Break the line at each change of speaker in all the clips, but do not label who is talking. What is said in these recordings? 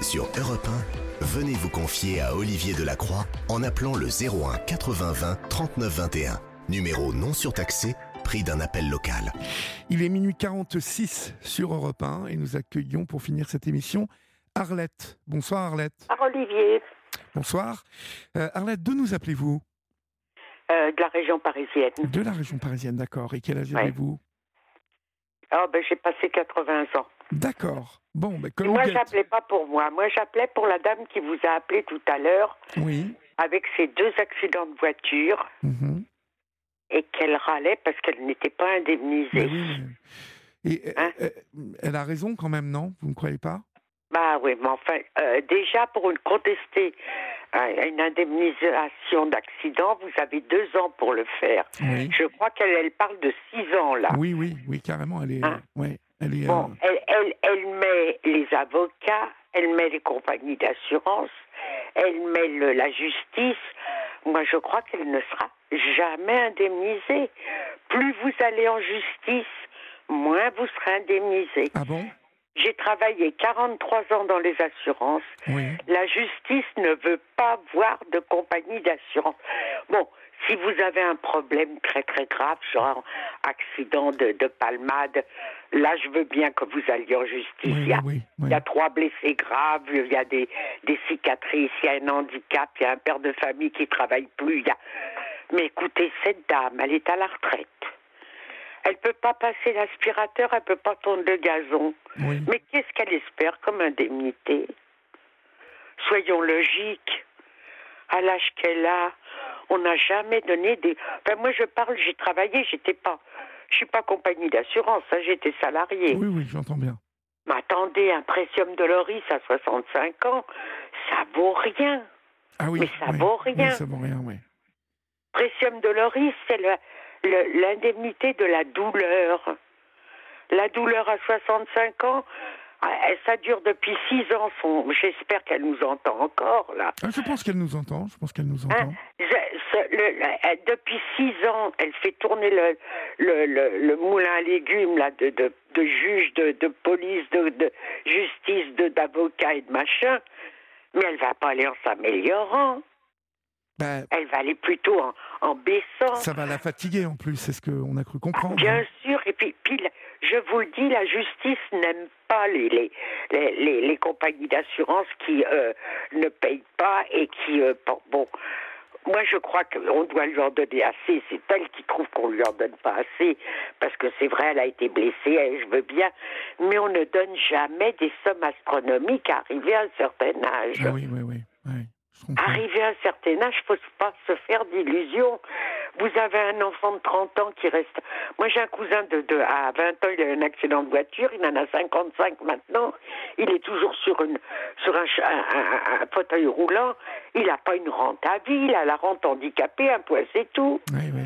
Sur Europe 1, venez vous confier à Olivier Delacroix en appelant le 01 80 20 39 21. Numéro non surtaxé, prix d'un appel local.
Il est minuit 46 sur Europe 1 et nous accueillons pour finir cette émission Arlette. Bonsoir Arlette.
Ah, Olivier,
Bonsoir. Euh, Arlette, d'où nous appelez-vous?
Euh, de la région parisienne.
De la région parisienne, d'accord. Et quel âge
Ouais.
avez-vous?
Ah, ben, j'ai passé 80 ans.
D'accord. Bon, ben, comme
moi, j'appelais pas pour moi. Moi, j'appelais pour la dame qui vous a appelé tout à l'heure
Oui.
avec ses deux accidents de voiture
mhm.
et qu'elle râlait parce qu'elle n'était pas indemnisée.
Ben oui, Et euh,
Hein
euh, elle a raison quand même, non? Vous ne croyez pas?
Bah oui, mais enfin, euh, déjà pour une contester euh, une indemnisation d'accident, vous avez deux ans pour le faire.
Oui.
Je crois qu'elle elle parle de six ans là.
Oui, oui, oui, carrément. Elle est.
Hein?
ouais, elle est.
Bon,
euh,
elle, elle, elle met les avocats, elle met les compagnies d'assurance, elle met le- la justice. Moi, je crois qu'elle ne sera jamais indemnisée. Plus vous allez en justice, moins vous serez indemnisé.
Ah bon?
J'ai travaillé 43 ans dans les assurances.
Oui.
La justice ne veut pas voir de compagnie d'assurance. Bon, si vous avez un problème très très grave, genre accident de, de palmade, là je veux bien que vous alliez en justice.
Oui,
il, y a,
oui, oui,
il y a trois blessés graves, il y a des, des cicatrices, il y a un handicap, il y a un père de famille qui travaille plus. il Y a... Mais écoutez, cette dame, elle est à la retraite. Elle peut pas passer l'aspirateur, elle peut pas tourner le gazon.
Oui.
Mais qu'est-ce qu'elle espère comme indemnité? Soyons logiques. À l'âge qu'elle a, on n'a jamais donné des. Enfin, moi, je parle, j'ai travaillé, j'étais pas. Je suis pas compagnie d'assurance, hein, j'étais salarié.
Oui, oui, j'entends bien.
Mais attendez, un Precium Doloris à 65 ans, ça vaut rien.
Ah oui.
Mais ça
oui,
vaut
oui,
rien.
ça vaut rien, oui.
Precium Doloris, c'est le- l'indemnité de la douleur. La douleur à 65 ans, ça dure depuis 6 ans. J'espère qu'elle nous entend encore, là.
Ah, je pense qu'elle nous entend. Je pense qu'elle nous
Hein?
entend.
Je- ce- le- le- elle- depuis 6 ans, elle fait tourner le, le, le, le moulin à légumes là, de, de, de juges, de, de police, de, de justice, de- d'avocats et de machin. Mais elle va pas aller en s'améliorant.
Ben,
Elle va aller plutôt en, en baissant.
ça va la fatiguer en plus, c'est ce qu'on a cru comprendre.
Bien sûr, et puis, je vous le dis, la justice n'aime pas les, les, les, compagnies d'assurance qui euh, ne payent pas et qui... euh, bon, moi je crois qu'on doit lui en donner assez. C'est elle qui trouve qu'on lui en donne pas assez, parce que c'est vrai, elle a été blessée, et je veux bien, mais on ne donne jamais des sommes astronomiques arrivées à un certain âge.
Ah oui, oui, oui.
Arrivé à un certain âge, faut pas se faire d'illusions. Vous avez un enfant de 30 ans qui reste. Moi, j'ai un cousin de, de à 20 ans, il a eu un accident de voiture, il en a 55 maintenant. Il est toujours sur une sur un, ch- un- un- un fauteuil roulant. Il n'a pas une rente à vie, il a la rente handicapée, un point, c'est tout.
Oui, oui.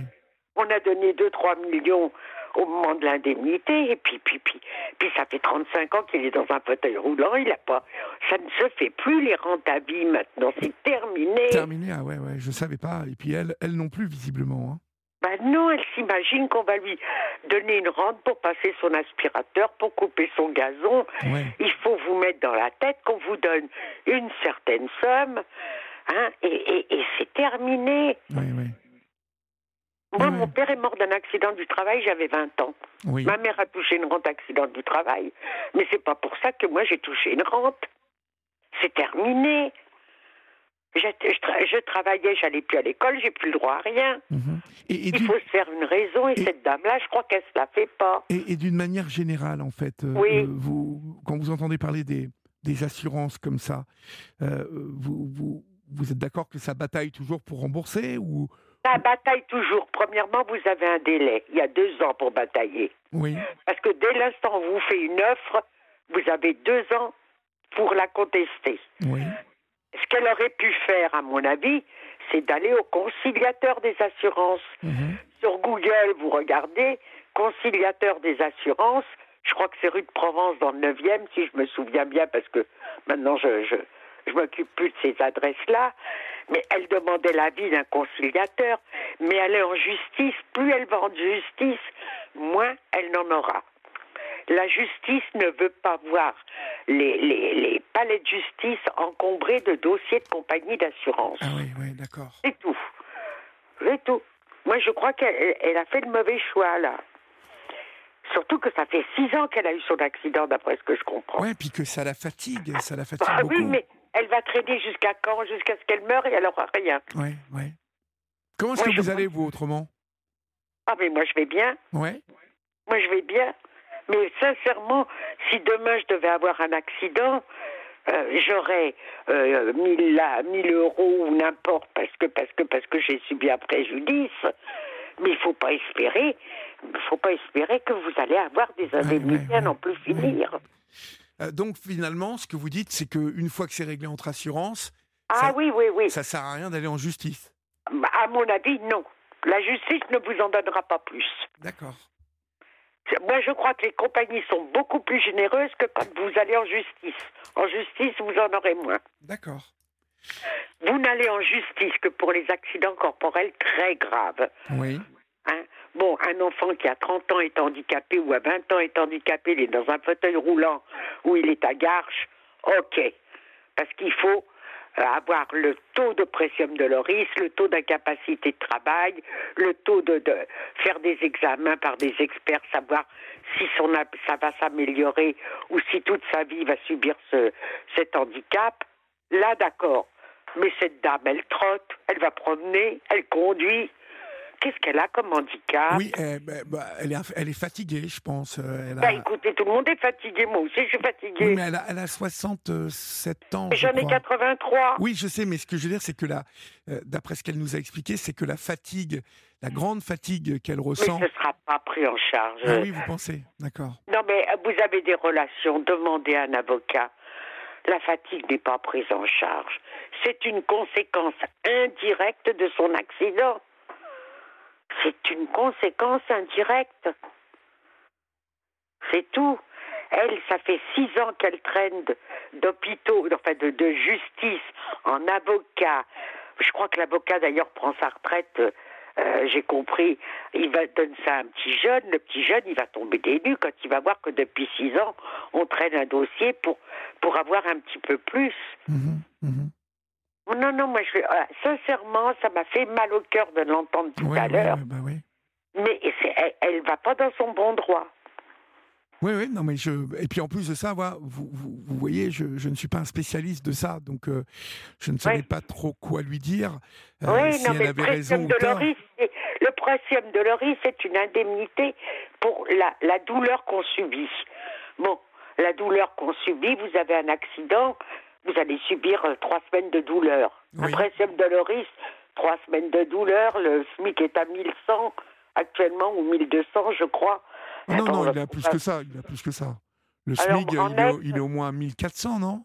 On a donné 2-3 millions au moment de l'indemnité, et puis, puis, puis, puis ça fait 35 ans qu'il est dans un fauteuil roulant, il a pas, ça ne se fait plus les rentes à vie maintenant, c'est terminé.
Terminé, ah ouais, ouais, je savais pas. Et puis elle, elle non plus, visiblement. hein.
Ben non, elle s'imagine qu'on va lui donner une rente pour passer son aspirateur, pour couper son gazon.
Ouais.
Il faut vous mettre dans la tête qu'on vous donne une certaine somme, hein, et, et- et c'est terminé.
Oui, oui.
Moi, mon père est mort d'un accident du travail, j'avais 20 ans.
Oui.
Ma mère a touché une rente accident du travail. Mais c'est pas pour ça que moi j'ai touché une rente. C'est terminé. Je, tra- je travaillais, j'allais plus à l'école, j'ai plus le droit à rien.
Mhm. Et, et
Il faut se faire une raison, et,
Et-
cette dame-là, je crois qu'elle se la fait pas.
et- et d'une manière générale, en fait, euh,
Oui.
euh, vous, quand vous entendez parler des, des assurances comme ça, euh, vous, vous, vous êtes d'accord que ça bataille toujours pour rembourser ou
Ça bataille toujours. Premièrement, vous avez un délai. Il y a deux ans pour batailler.
Oui.
Parce que dès l'instant où vous fait une offre, vous avez deux ans pour la contester.
Oui.
Ce qu'elle aurait pu faire, à mon avis, c'est d'aller au conciliateur des assurances.
Mhm.
Sur Google, vous regardez conciliateur des assurances. Je crois que c'est rue de Provence dans le 9e, si je me souviens bien, parce que maintenant je je, je m'occupe plus de ces adresses-là. Mais elle demandait l'avis d'un conciliateur. Mais elle est en justice. Plus elle va en justice, moins elle n'en aura. La justice ne veut pas voir les, les, les palais de justice encombré de dossiers de compagnie d'assurance.
Ah oui, oui, d'accord.
C'est tout. C'est tout. Moi, je crois qu'elle elle a fait le mauvais choix, là. Surtout que ça fait six ans qu'elle a eu son accident, d'après ce que je comprends.
Ouais, puis que ça la fatigue, ça la fatigue
ah
beaucoup.
oui, mais elle va traîner jusqu'à quand Jusqu'à ce qu'elle meure et elle n'aura rien.
Ouais, ouais. Comment est-ce que vous allez, vous, autrement?
Ah, mais moi, je vais bien.
Ouais.
Moi, je vais bien. Mais sincèrement, si demain je devais avoir un accident, euh, j'aurais euh, 1000, là, 1000 euros ou n'importe parce que parce que parce que j'ai subi un préjudice. Mais il faut pas espérer, il faut pas espérer que vous allez avoir des indemnités à n'en plus finir.
Euh, donc, finalement, ce que vous dites, c'est qu'une fois que c'est réglé entre assurances,
Ah
Ça-
oui, oui, oui.
ça sert à rien d'aller en justice.
Bah, À mon avis, non. La justice ne vous en donnera pas plus.
D'accord.
Moi, je crois que les compagnies sont beaucoup plus généreuses que quand vous allez en justice. En justice, vous en aurez moins.
D'accord.
Vous n'allez en justice que pour les accidents corporels très graves.
Oui.
Hein? Bon, un enfant qui a 30 ans est handicapé ou à 20 ans est handicapé, il est dans un fauteuil roulant ou il est à garche, ok. Parce qu'il faut avoir le taux de pression de loris, le taux d'incapacité de travail, le taux de, faire des examens par des experts, savoir si son, ça va s'améliorer ou si toute sa vie va subir ce, cet handicap. Là, d'accord. Mais cette dame, elle trotte, elle va promener, elle conduit. Qu'est-ce qu'elle a comme handicap
Oui, eh, bah, bah, elle, est, elle est fatiguée, je pense. Elle a...
Bah écoutez, tout le monde est fatigué, moi aussi je suis fatiguée.
Oui, mais elle a, elle a 67 ans. je
J'en ai
crois.
83.
Oui, je sais, mais ce que je veux dire, c'est que là, euh, d'après ce qu'elle nous a expliqué, c'est que la fatigue, la grande fatigue qu'elle ressent.
ce ne sera pas pris en charge.
Ah oui, vous pensez D'accord.
Non, mais euh, vous avez des relations, demandez à un avocat. La fatigue n'est pas prise en charge. C'est une conséquence indirecte de son accident. C'est une conséquence indirecte. C'est tout. Elle, ça fait six ans qu'elle traîne d'hôpitaux, enfin de, justice, en avocat. Je crois que l'avocat d'ailleurs prend sa retraite. euh, J'ai compris. Il va donner ça à un petit jeune. Le petit jeune, il va tomber des nues quand il va voir que depuis six ans, on traîne un dossier pour avoir un petit peu plus.
Mhm, mhm.
Non, non, moi, je, euh, sincèrement, ça m'a fait mal au cœur de l'entendre tout à l'heure.
ouais, bah oui.
Mais elle, elle va pas dans son bon droit.
Oui, oui, non, mais je. Et puis en plus de ça, voilà, vous, vous, vous voyez, je, je ne suis pas un spécialiste de ça, donc euh, je ne savais pas trop quoi lui dire. euh,
oui,
si
non,
elle
mais
avait
le
raison
précium de Loris, c'est une indemnité pour la, la douleur qu'on subit. Bon, la douleur qu'on subit, vous avez un accident, vous allez subir euh, trois semaines de douleur.
Oui.
précium de Loris, trois semaines de douleur, le SMIC est à 1100 actuellement, ou 1200, je crois.
Ah non, non,
on
il a plus que ça, il a plus que ça. Le SMIC, il, est, au-
net-
il est au moins 1400, non?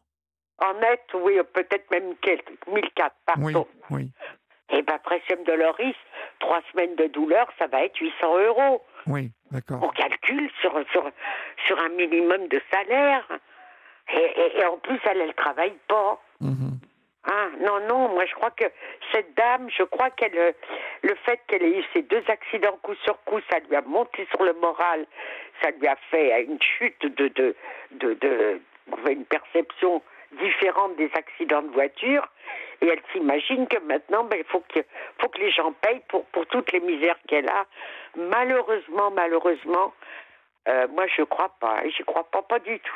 En net, oui, peut-être même quelques, 1004,
Oui,
pardon.
oui,
Et bien, précium de Loris, trois semaines de douleur, ça va être 800 euros.
oui, d'accord.
On calcule sur, sur, sur un minimum de salaire. Et, et- et en plus, elle, elle travaille pas.
Mhm.
Hein, non, non, moi je crois que cette dame, je crois qu'elle, euh, le fait qu'elle ait eu ces deux accidents coup sur coup, ça lui a monté sur le moral, ça lui a fait une chute de, de, de, une perception différente des accidents de voiture, et elle s'imagine que maintenant, ben, il faut que, faut que les gens payent pour, pour toutes les misères qu'elle a. Malheureusement, malheureusement, euh, moi je crois pas, j'y crois pas, pas du tout.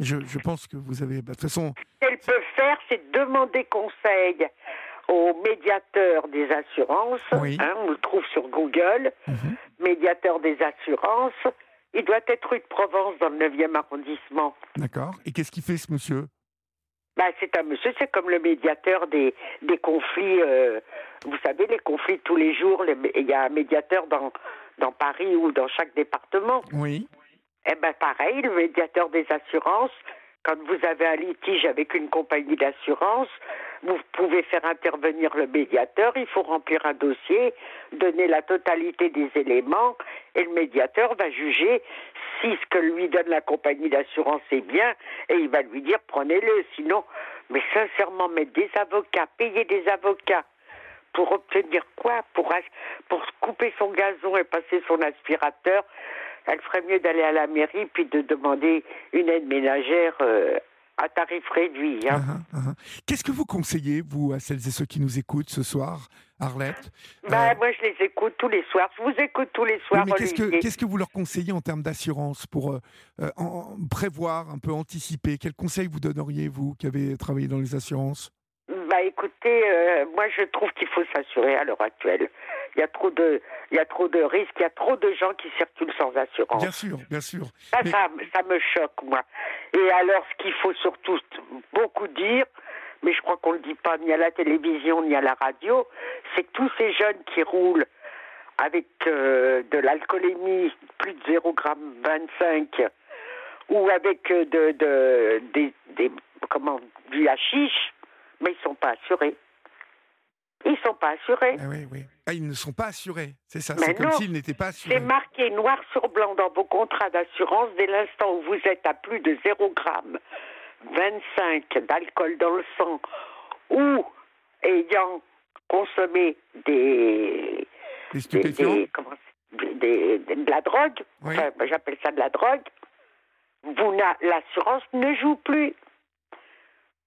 Je, je pense que vous avez. bah, De toute façon,
Ce qu'elle peut faire, c'est demander conseil au médiateur des assurances.
Oui.
hein, on le trouve sur Google.
Mhm.
Médiateur des assurances. Il doit être rue de Provence dans le 9e arrondissement.
d'accord. Et qu'est-ce qu'il fait, ce monsieur?
Bah, c'est un monsieur, c'est comme le médiateur des, des conflits. euh, vous savez, les conflits tous les jours. les- Il y a un médiateur dans, dans Paris ou dans chaque département.
Oui,
Eh bien, pareil, le médiateur des assurances, quand vous avez un litige avec une compagnie d'assurance, vous pouvez faire intervenir le médiateur, il faut remplir un dossier, donner la totalité des éléments, et le médiateur va juger si ce que lui donne la compagnie d'assurance est bien, et il va lui dire prenez-le, sinon, mais sincèrement, mettre des avocats, payer des avocats, pour obtenir quoi? Pour, pour couper son gazon et passer son aspirateur elle ferait mieux d'aller à la mairie puis de demander une aide ménagère euh, à tarif réduit. hein.
Ah, ah, ah. Qu'est-ce que vous conseillez, vous, à celles et ceux qui nous écoutent ce soir, Arlette?
Bah,
Euh,
moi, je les écoute tous les soirs. Je vous écoute tous les soirs,
mais qu'est-ce que,
Olivier.
qu'est-ce que vous leur conseillez en termes d'assurance pour euh, en- prévoir, un peu anticiper? Quels conseils vous donneriez, vous, qui avez travaillé dans les assurances?
Écoutez, euh, moi, je trouve qu'il faut s'assurer à l'heure actuelle. Il y a trop de, il y a trop de risques, il y a trop de gens qui circulent sans assurance.
Bien sûr, bien sûr.
Ça,
Mais-
ça, ça me choque, moi. Et alors, ce qu'il faut surtout beaucoup dire, mais je crois qu'on ne le dit pas ni à la télévision ni à la radio, c'est que tous ces jeunes qui roulent avec euh, de l'alcoolémie, plus de 0,25 ou avec euh, de, de, des, des- comment, du hashish, mais ils sont pas assurés. Ils sont pas assurés.
Ah oui, oui. Ah, ils ne sont pas assurés, c'est ça. C'est comme s'ils n'étaient pas assurés.
C'est marqué noir sur blanc dans vos contrats d'assurance dès l'instant où vous êtes à plus de 0 gramme 25 d'alcool dans le sang ou ayant consommé des, des,
stupéfiants
des- de la drogue,
Oui.
enfin, moi, j'appelle ça de la drogue, l'assurance ne joue plus.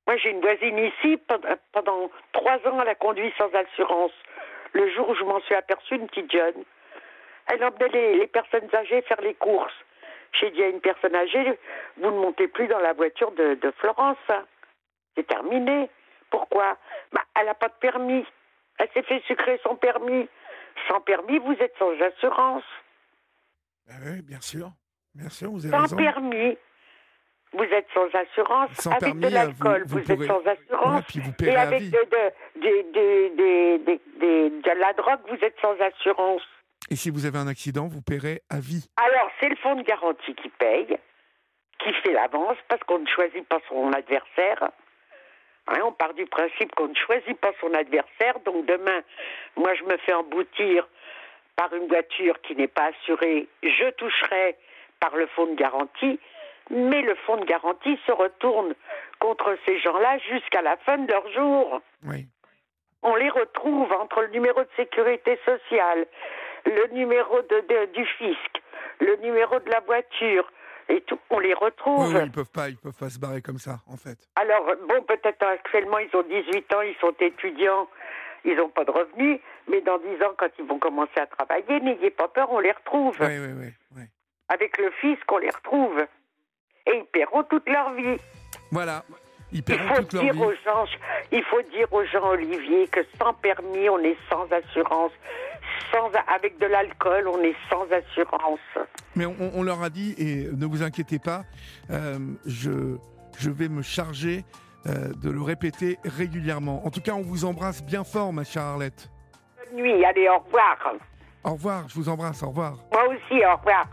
Moi, j'ai une voisine ici, pendant, pendant trois ans, elle a conduit sans assurance. Le jour où je m'en suis aperçue, une petite jeune, elle emmenait les, les personnes âgées faire les courses. J'ai dit à une personne âgée, vous ne montez plus dans la voiture de, de Florence. hein. C'est terminé. Pourquoi? Bah, Elle n'a pas de permis. Elle s'est fait sucrer son permis. Sans permis, vous êtes sans assurance.
Ah oui, bien sûr. Bien sûr, vous avez
Sans
raison.
permis, vous êtes sans assurance.
Sans
avec
permis,
de
euh,
l'alcool,
vous-
vous,
vous pourrez-
êtes sans assurance.
vous
Et avec de- de la drogue, vous êtes sans assurance.
Et si vous avez un accident, vous paierez à vie.
Alors, c'est le fonds de garantie qui paye, qui fait l'avance, parce qu'on ne choisit pas son adversaire. Hein, on part du principe qu'on ne choisit pas son adversaire. Donc demain, moi, je me fais emboutir par une voiture qui n'est pas assurée. Je toucherai par le fonds de garantie. Mais le fonds de garantie se retourne contre ces gens-là jusqu'à la fin de leur jour
Oui.
on les retrouve entre le numéro de sécurité sociale, le numéro de, de- du fisc, le numéro de la voiture et tout. On les
Oui,
retrouve.
oui, ils peuvent pas, ils peuvent pas se barrer comme ça, en fait.
Alors, bon, peut-être actuellement, ils ont 18 ans, ils sont étudiants, ils n'ont pas de revenus, mais dans 10 ans, quand ils vont commencer à travailler, n'ayez pas peur, on les retrouve.
Oui, oui, oui, oui.
Avec le fisc, on les retrouve. Et ils paieront toute leur vie.
Voilà. Ils
Il faut
toute leur
dire
vie.
aux gens, il faut dire aux gens, Olivier, que sans permis, on est sans assurance. Sans, avec de l'alcool, on est sans assurance.
Mais on, on leur a dit, et ne vous inquiétez pas, euh, je, je vais me charger euh, de le répéter régulièrement. En tout cas, on vous embrasse bien fort, ma chère Arlette.
Bonne nuit, allez, au revoir.
Au revoir, je vous embrasse, au revoir.
Moi aussi, au revoir.